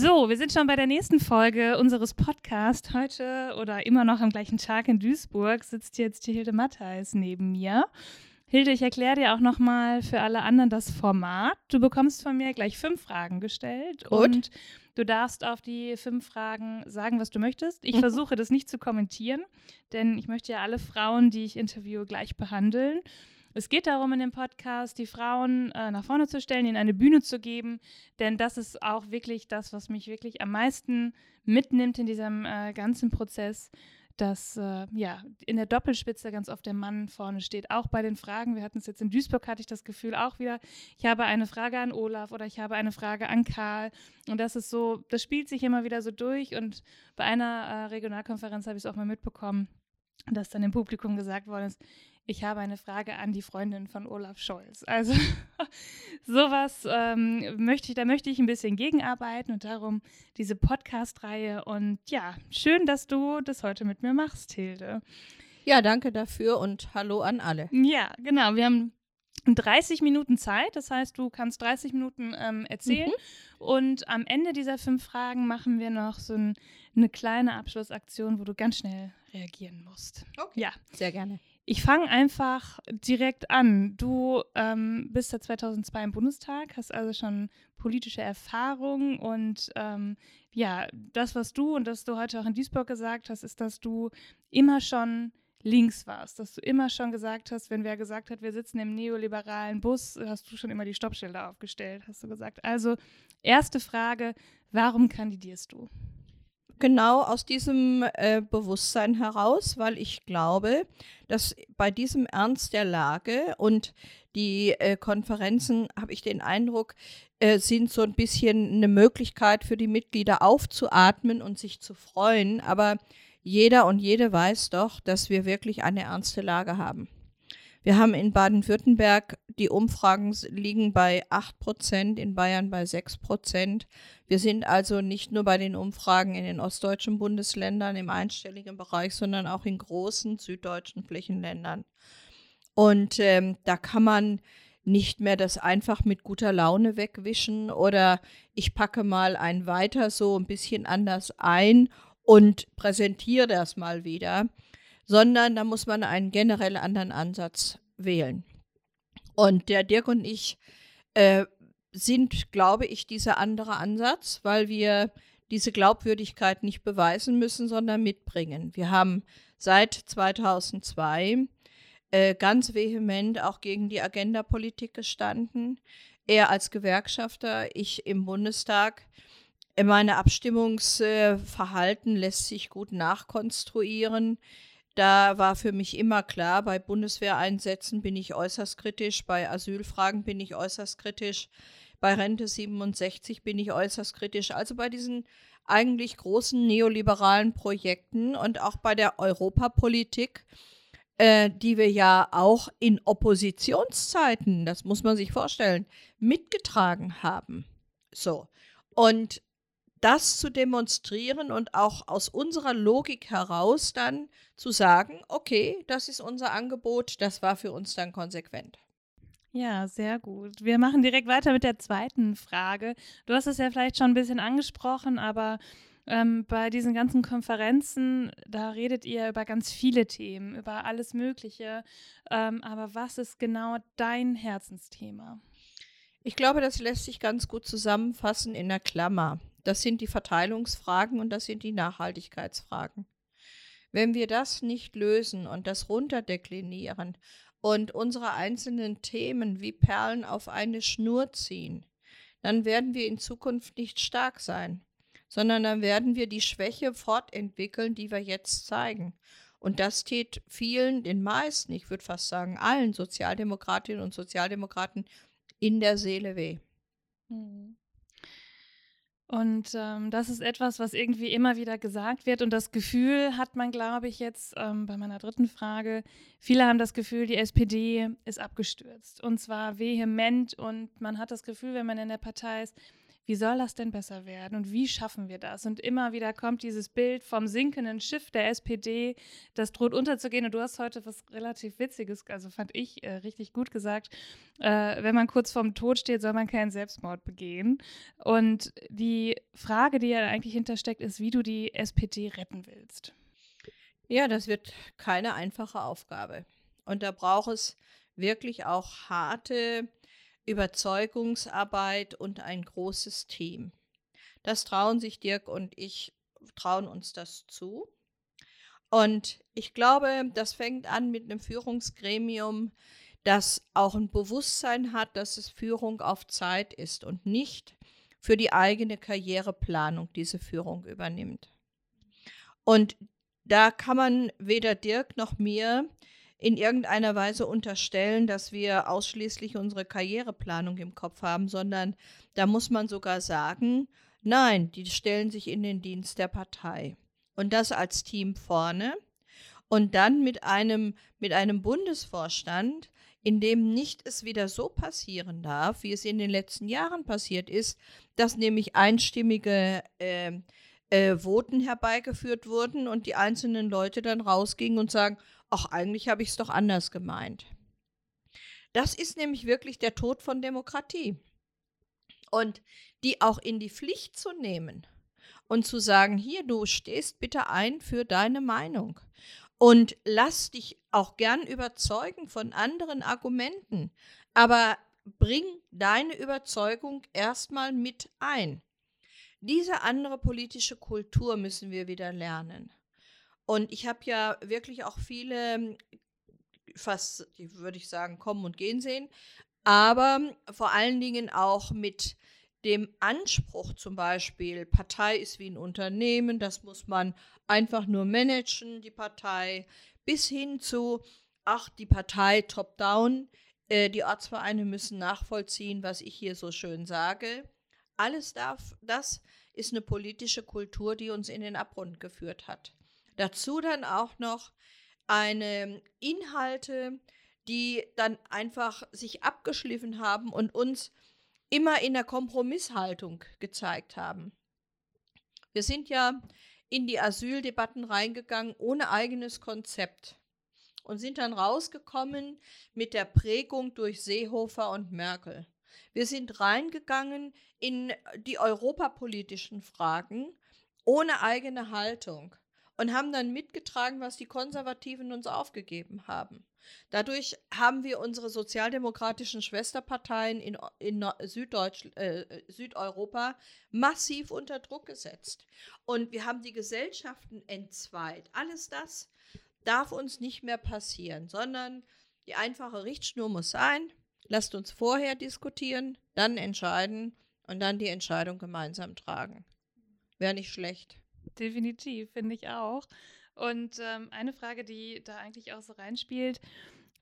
So, wir sind schon bei der nächsten Folge unseres Podcasts. Heute oder immer noch am gleichen Tag in Duisburg sitzt jetzt die Hilde Mattheis neben mir. Hilde, ich erkläre dir auch nochmal für alle anderen das Format. Du bekommst von mir gleich fünf Fragen gestellt Gut. und du darfst auf die fünf Fragen sagen, was du möchtest. Ich Mhm. versuche das nicht zu kommentieren, denn ich möchte ja alle Frauen, die ich interviewe, gleich behandeln. Es geht darum, in dem Podcast die Frauen äh, nach vorne zu stellen, ihnen eine Bühne zu geben, denn das ist auch wirklich das, was mich wirklich am meisten mitnimmt in diesem äh, ganzen Prozess, dass äh, ja in der Doppelspitze ganz oft der Mann vorne steht, auch bei den Fragen. Wir hatten es jetzt in Duisburg, hatte ich das Gefühl auch wieder, ich habe eine Frage an Olaf oder ich habe eine Frage an Karl. Und das ist so, das spielt sich immer wieder so durch. Und bei einer äh, Regionalkonferenz habe ich es auch mal mitbekommen, dass dann im Publikum gesagt worden ist, ich habe eine Frage an die Freundin von Olaf Scholz. Also sowas ähm, möchte ich, da möchte ich ein bisschen gegenarbeiten und darum diese Podcast-Reihe. Und ja, schön, dass du das heute mit mir machst, Hilde. Ja, danke dafür und hallo an alle. Ja, genau. Wir haben 30 Minuten Zeit, das heißt, du kannst 30 Minuten ähm, erzählen. Und am Ende dieser fünf Fragen machen wir noch so ein, eine kleine Abschlussaktion, wo du ganz schnell reagieren musst. Okay. Ja. Sehr gerne. Ich fange einfach direkt an. Du ähm, bist seit 2002 im Bundestag, hast also schon politische Erfahrung und ähm, ja, das, was du und das du heute auch in Duisburg gesagt hast, ist, dass du immer schon links warst, dass du immer schon gesagt hast, wenn wer gesagt hat, wir sitzen im neoliberalen Bus, hast du schon immer die Stoppschilder aufgestellt, hast du gesagt. Also erste Frage, warum kandidierst du? Genau aus diesem äh, Bewusstsein heraus, weil ich glaube, dass bei diesem Ernst der Lage und die äh, Konferenzen, habe ich den Eindruck, äh, sind so ein bisschen eine Möglichkeit für die Mitglieder aufzuatmen und sich zu freuen. Aber jeder und jede weiß doch, dass wir wirklich eine ernste Lage haben. Wir haben in Baden-Württemberg, die Umfragen liegen bei 8 Prozent, in Bayern bei 6 Prozent. Wir sind also nicht nur bei den Umfragen in den ostdeutschen Bundesländern im einstelligen Bereich, sondern auch in großen süddeutschen Flächenländern. Und ähm, da kann man nicht mehr das einfach mit guter Laune wegwischen oder ich packe mal ein weiter so ein bisschen anders ein und präsentiere das mal wieder, sondern da muss man einen generell anderen Ansatz wählen. Und der Dirk und ich äh, sind, glaube ich, dieser andere Ansatz, weil wir diese Glaubwürdigkeit nicht beweisen müssen, sondern mitbringen. Wir haben seit 2002 äh, ganz vehement auch gegen die Agenda-Politik gestanden. Er als Gewerkschafter, ich im Bundestag. Meine Abstimmungsverhalten lässt sich gut nachkonstruieren. Da war für mich immer klar, bei Bundeswehreinsätzen bin ich äußerst kritisch, bei Asylfragen bin ich äußerst kritisch, bei Rente 67 bin ich äußerst kritisch. Also bei diesen eigentlich großen neoliberalen Projekten und auch bei der Europapolitik, äh, die wir ja auch in Oppositionszeiten, das muss man sich vorstellen, mitgetragen haben. So. Und das zu demonstrieren und auch aus unserer Logik heraus dann zu sagen, okay, das ist unser Angebot, das war für uns dann konsequent. Ja, sehr gut. Wir machen direkt weiter mit der zweiten Frage. Du hast es ja vielleicht schon ein bisschen angesprochen, aber ähm, bei diesen ganzen Konferenzen, da redet ihr über ganz viele Themen, über alles Mögliche. Ähm, aber was ist genau dein Herzensthema? Ich glaube, das lässt sich ganz gut zusammenfassen in der Klammer. Das sind die Verteilungsfragen und das sind die Nachhaltigkeitsfragen. Wenn wir das nicht lösen und das runterdeklinieren und unsere einzelnen Themen wie Perlen auf eine Schnur ziehen, dann werden wir in Zukunft nicht stark sein, sondern dann werden wir die Schwäche fortentwickeln, die wir jetzt zeigen. Und das tät vielen, den meisten, ich würde fast sagen allen Sozialdemokratinnen und Sozialdemokraten in der Seele weh. Und ähm, das ist etwas, was irgendwie immer wieder gesagt wird. Und das Gefühl hat man, glaube ich, jetzt ähm, bei meiner dritten Frage. Viele haben das Gefühl, die SPD ist abgestürzt. Und zwar vehement. Und man hat das Gefühl, wenn man in der Partei ist, wie soll das denn besser werden und wie schaffen wir das? Und immer wieder kommt dieses Bild vom sinkenden Schiff der SPD, das droht unterzugehen. Und du hast heute was relativ Witziges, also fand ich äh, richtig gut gesagt. Äh, wenn man kurz vorm Tod steht, soll man keinen Selbstmord begehen. Und die Frage, die ja eigentlich hintersteckt, ist, wie du die SPD retten willst. Ja, das wird keine einfache Aufgabe. Und da braucht es wirklich auch harte Überzeugungsarbeit und ein großes Team. Das trauen sich Dirk und ich, trauen uns das zu. Und ich glaube, das fängt an mit einem Führungsgremium, das auch ein Bewusstsein hat, dass es Führung auf Zeit ist und nicht für die eigene Karriereplanung diese Führung übernimmt. Und da kann man weder Dirk noch mir in irgendeiner Weise unterstellen, dass wir ausschließlich unsere Karriereplanung im Kopf haben, sondern da muss man sogar sagen, nein, die stellen sich in den Dienst der Partei. Und das als Team vorne und dann mit einem, mit einem Bundesvorstand, in dem nicht es wieder so passieren darf, wie es in den letzten Jahren passiert ist, dass nämlich einstimmige äh, äh, Voten herbeigeführt wurden und die einzelnen Leute dann rausgingen und sagen, ach, eigentlich habe ich es doch anders gemeint. Das ist nämlich wirklich der Tod von Demokratie. Und die auch in die Pflicht zu nehmen und zu sagen, hier, du stehst bitte ein für deine Meinung. Und lass dich auch gern überzeugen von anderen Argumenten, aber bring deine Überzeugung erstmal mit ein. Diese andere politische Kultur müssen wir wieder lernen. Und ich habe ja wirklich auch viele, fast, würde ich sagen, kommen und gehen sehen, aber vor allen Dingen auch mit dem Anspruch zum Beispiel, Partei ist wie ein Unternehmen, das muss man einfach nur managen, die Partei, bis hin zu, ach, die Partei top-down, äh, die Ortsvereine müssen nachvollziehen, was ich hier so schön sage. Alles darf, das ist eine politische Kultur, die uns in den Abgrund geführt hat. Dazu dann auch noch eine Inhalte, die dann einfach sich abgeschliffen haben und uns immer in der Kompromisshaltung gezeigt haben. Wir sind ja in die Asyldebatten reingegangen ohne eigenes Konzept und sind dann rausgekommen mit der Prägung durch Seehofer und Merkel. Wir sind reingegangen in die europapolitischen Fragen ohne eigene Haltung und haben dann mitgetragen, was die Konservativen uns aufgegeben haben. Dadurch haben wir unsere sozialdemokratischen Schwesterparteien in, in äh, Südeuropa massiv unter Druck gesetzt. Und wir haben die Gesellschaften entzweit. Alles das darf uns nicht mehr passieren, sondern die einfache Richtschnur muss sein, Lasst uns vorher diskutieren, dann entscheiden und dann die Entscheidung gemeinsam tragen. Wäre nicht schlecht. Definitiv, finde ich auch. Und ähm, eine Frage, die da eigentlich auch so reinspielt,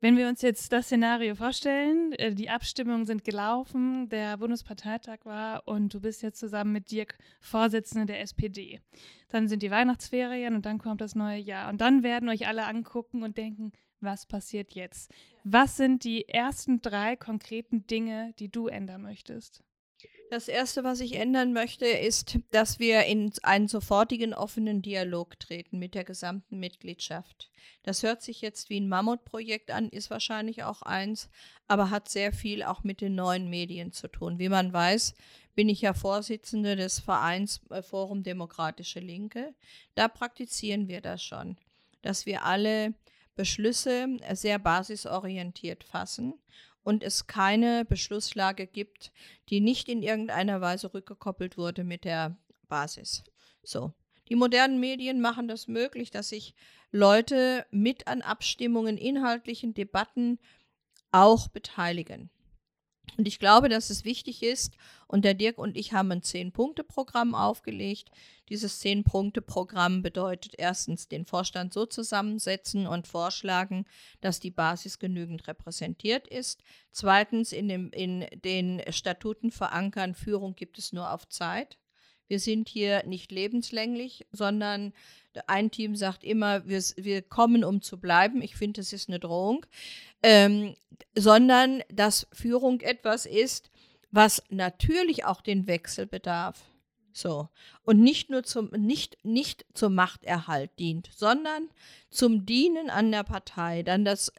wenn wir uns jetzt das Szenario vorstellen, äh, die Abstimmungen sind gelaufen, der Bundesparteitag war und du bist jetzt zusammen mit Dirk Vorsitzende der SPD. Dann sind die Weihnachtsferien und dann kommt das neue Jahr. Und dann werden euch alle angucken und denken, was passiert jetzt? Was sind die ersten drei konkreten Dinge, die du ändern möchtest? Das Erste, was ich ändern möchte, ist, dass wir in einen sofortigen offenen Dialog treten mit der gesamten Mitgliedschaft. Das hört sich jetzt wie ein Mammutprojekt an, ist wahrscheinlich auch eins, aber hat sehr viel auch mit den neuen Medien zu tun. Wie man weiß, bin ich ja Vorsitzende des Vereins äh, Forum Demokratische Linke. Da praktizieren wir das schon, dass wir alle Beschlüsse sehr basisorientiert fassen und es keine Beschlusslage gibt, die nicht in irgendeiner Weise rückgekoppelt wurde mit der Basis. So. Die modernen Medien machen das möglich, dass sich Leute mit an Abstimmungen, inhaltlichen Debatten auch beteiligen. Und ich glaube, dass es wichtig ist, und der Dirk und ich haben ein Zehn-Punkte-Programm aufgelegt. Dieses Zehn-Punkte-Programm bedeutet erstens den Vorstand so zusammensetzen und vorschlagen, dass die Basis genügend repräsentiert ist. Zweitens in, dem, in den Statuten verankern, Führung gibt es nur auf Zeit. Wir sind hier nicht lebenslänglich, sondern ein Team sagt immer, wir, wir kommen, um zu bleiben. Ich finde, das ist eine Drohung. Ähm, sondern dass Führung etwas ist, was natürlich auch den Wechsel bedarf. So. Und nicht nur zum, nicht, nicht zum Machterhalt dient, sondern zum Dienen an der Partei. Dann das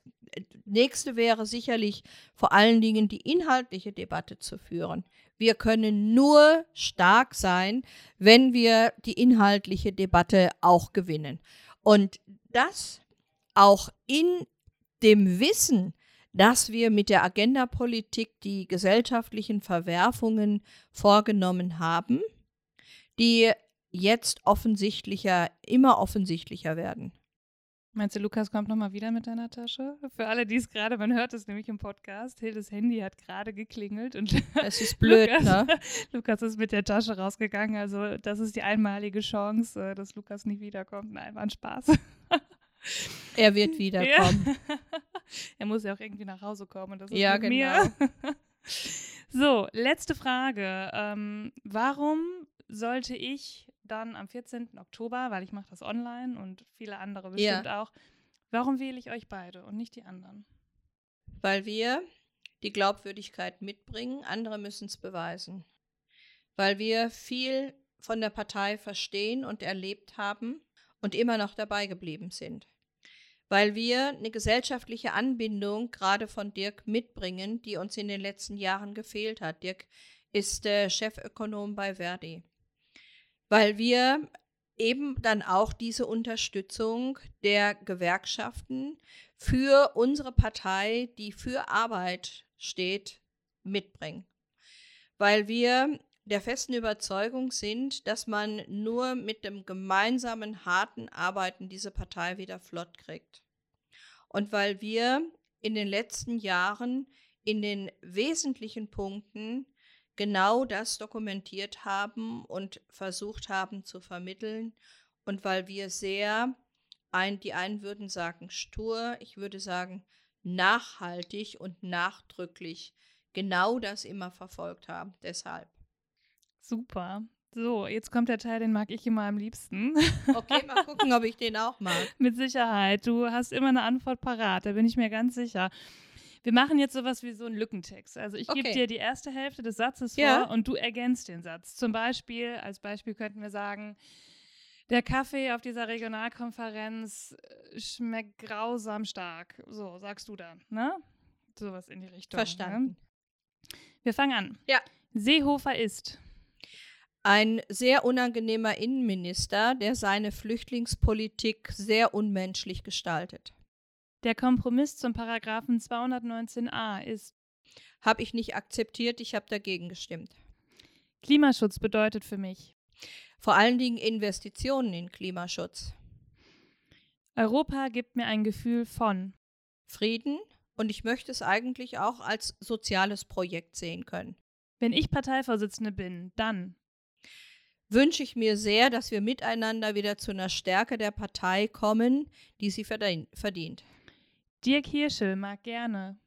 nächste wäre sicherlich vor allen Dingen die inhaltliche Debatte zu führen. Wir können nur stark sein, wenn wir die inhaltliche Debatte auch gewinnen. Und das auch in dem Wissen, dass wir mit der Agendapolitik die gesellschaftlichen Verwerfungen vorgenommen haben, die jetzt offensichtlicher, immer offensichtlicher werden. Meinst du, Lukas kommt nochmal wieder mit deiner Tasche? Für alle, die es gerade, man hört es nämlich im Podcast, Hildes Handy hat gerade geklingelt und es ist blöd, Lukas, ne? Lukas ist mit der Tasche rausgegangen. Also das ist die einmalige Chance, äh, dass Lukas nicht wiederkommt. Nein, war ein Spaß. Er wird wiederkommen. Ja. er muss ja auch irgendwie nach Hause kommen. Und das ist Ja, genau. Mir. so, letzte Frage. Ähm, warum sollte ich dann am 14. Oktober, weil ich mache das online und viele andere bestimmt auch, warum wähle ich euch beide und nicht die anderen? Weil wir die Glaubwürdigkeit mitbringen, andere müssen es beweisen. Weil wir viel von der Partei verstehen und erlebt haben und immer noch dabei geblieben sind. Weil wir eine gesellschaftliche Anbindung gerade von Dirk mitbringen, die uns in den letzten Jahren gefehlt hat. Dirk ist äh, Chefökonom bei Verdi. Weil wir eben dann auch diese Unterstützung der Gewerkschaften für unsere Partei, die für Arbeit steht, mitbringen. Weil wir der festen Überzeugung sind, dass man nur mit dem gemeinsamen harten Arbeiten diese Partei wieder flott kriegt. Und weil wir in den letzten Jahren in den wesentlichen Punkten genau das dokumentiert haben und versucht haben zu vermitteln und weil wir sehr, ein, die einen würden sagen stur, ich würde sagen nachhaltig und nachdrücklich genau das immer verfolgt haben. Deshalb. Super. So, jetzt kommt der Teil, den mag ich immer am liebsten. Okay, mal gucken, ob ich den auch mag. Mit Sicherheit. Du hast immer eine Antwort parat, da bin ich mir ganz sicher. Wir machen jetzt sowas wie so einen Lückentext. Also ich gebe Okay. dir die erste Hälfte des Satzes Ja. vor und du ergänzt den Satz. Zum Beispiel, als Beispiel könnten wir sagen, der Kaffee auf dieser Regionalkonferenz äh, schmeckt grausam stark. So, sagst du dann, ne? Sowas in die Richtung. Verstanden. Ne? Wir fangen an. Ja. Seehofer ist. Ein sehr unangenehmer Innenminister, der seine Flüchtlingspolitik sehr unmenschlich gestaltet. Der Kompromiss zum Paragraphen 219a ist. Habe ich nicht akzeptiert, ich habe dagegen gestimmt. Klimaschutz bedeutet für mich. Vor allen Dingen Investitionen in Klimaschutz, Europa gibt mir ein Gefühl von. Frieden und ich möchte es eigentlich auch als soziales Projekt sehen können. Wenn ich Parteivorsitzende bin, dann. Wünsche ich mir sehr, dass wir miteinander wieder zu einer Stärke der Partei kommen, die sie verdien- verdient. Dirk Hirschel mag gerne.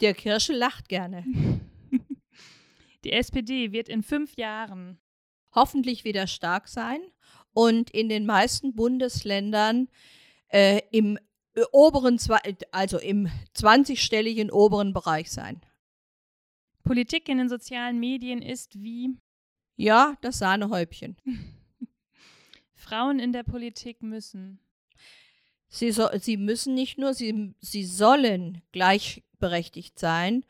Der Kirsche lacht gerne. Die SPD wird in fünf Jahren. hoffentlich wieder stark sein und in den meisten Bundesländern äh, im äh, oberen, also im 20-stelligen oberen Bereich sein. Politik in den sozialen Medien ist wie. Ja, das Sahnehäubchen. Frauen in der Politik müssen. Sie, so, sie müssen nicht nur, sie, sie sollen gleichberechtigt sein.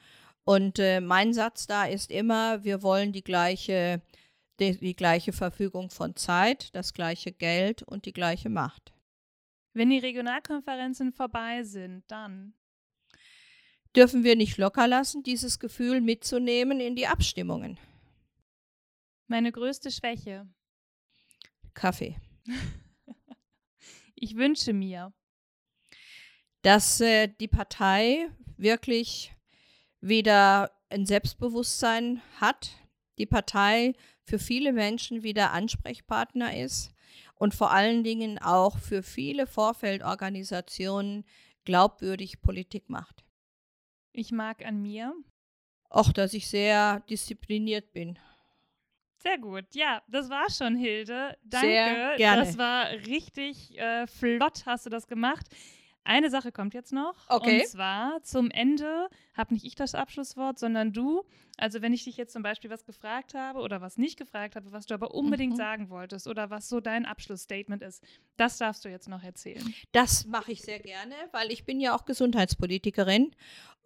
Und äh, mein Satz da ist immer, wir wollen die gleiche, die, die gleiche Verfügung von Zeit, das gleiche Geld und die gleiche Macht. Wenn die Regionalkonferenzen vorbei sind, dann. Dürfen wir nicht locker lassen, dieses Gefühl mitzunehmen in die Abstimmungen. Meine größte Schwäche. Kaffee. Ich wünsche mir. dass äh, die Partei wirklich wieder ein Selbstbewusstsein hat, die Partei für viele Menschen wieder Ansprechpartner ist und vor allen Dingen auch für viele Vorfeldorganisationen glaubwürdig Politik macht. Ich mag an mir. Auch, dass ich sehr diszipliniert bin. Sehr gut. Ja, das war schon, Hilde. Danke. Sehr gerne. Das war richtig äh, flott, hast du das gemacht. Eine Sache kommt jetzt noch. Okay. Und zwar zum Ende habe nicht ich das Abschlusswort, sondern du. Also wenn ich dich jetzt zum Beispiel was gefragt habe oder was nicht gefragt habe, was du aber unbedingt Mhm. sagen wolltest oder was so dein Abschlussstatement ist, das darfst du jetzt noch erzählen. Das mache ich sehr gerne, weil ich bin ja auch Gesundheitspolitikerin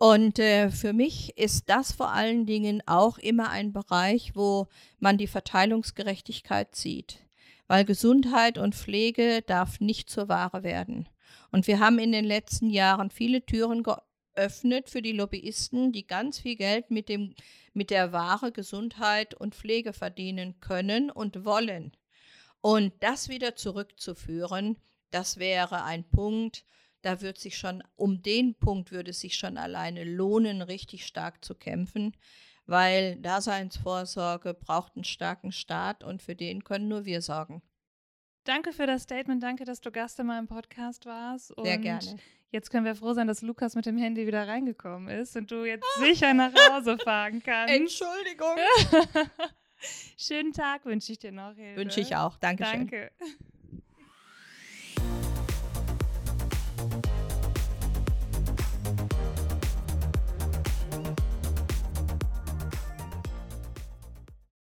und äh, für mich ist das vor allen Dingen auch immer ein Bereich, wo man die Verteilungsgerechtigkeit sieht, weil Gesundheit und Pflege darf nicht zur Ware werden. Und wir haben in den letzten Jahren viele Türen geöffnet für die Lobbyisten, die ganz viel Geld mit dem mit der Ware Gesundheit und Pflege verdienen können und wollen. Und das wieder zurückzuführen, das wäre ein Punkt, da wird sich schon, um den Punkt würde es sich schon alleine lohnen, richtig stark zu kämpfen, weil Daseinsvorsorge braucht einen starken Staat und für den können nur wir sorgen. Danke für das Statement, danke, dass du Gast in meinem Podcast warst. Sehr gerne. Jetzt können wir froh sein, dass Lukas mit dem Handy wieder reingekommen ist und du jetzt sicher nach Hause fahren kannst. Entschuldigung. Schönen Tag wünsche ich dir noch. Hilde. Wünsche ich auch. Dankeschön. Danke.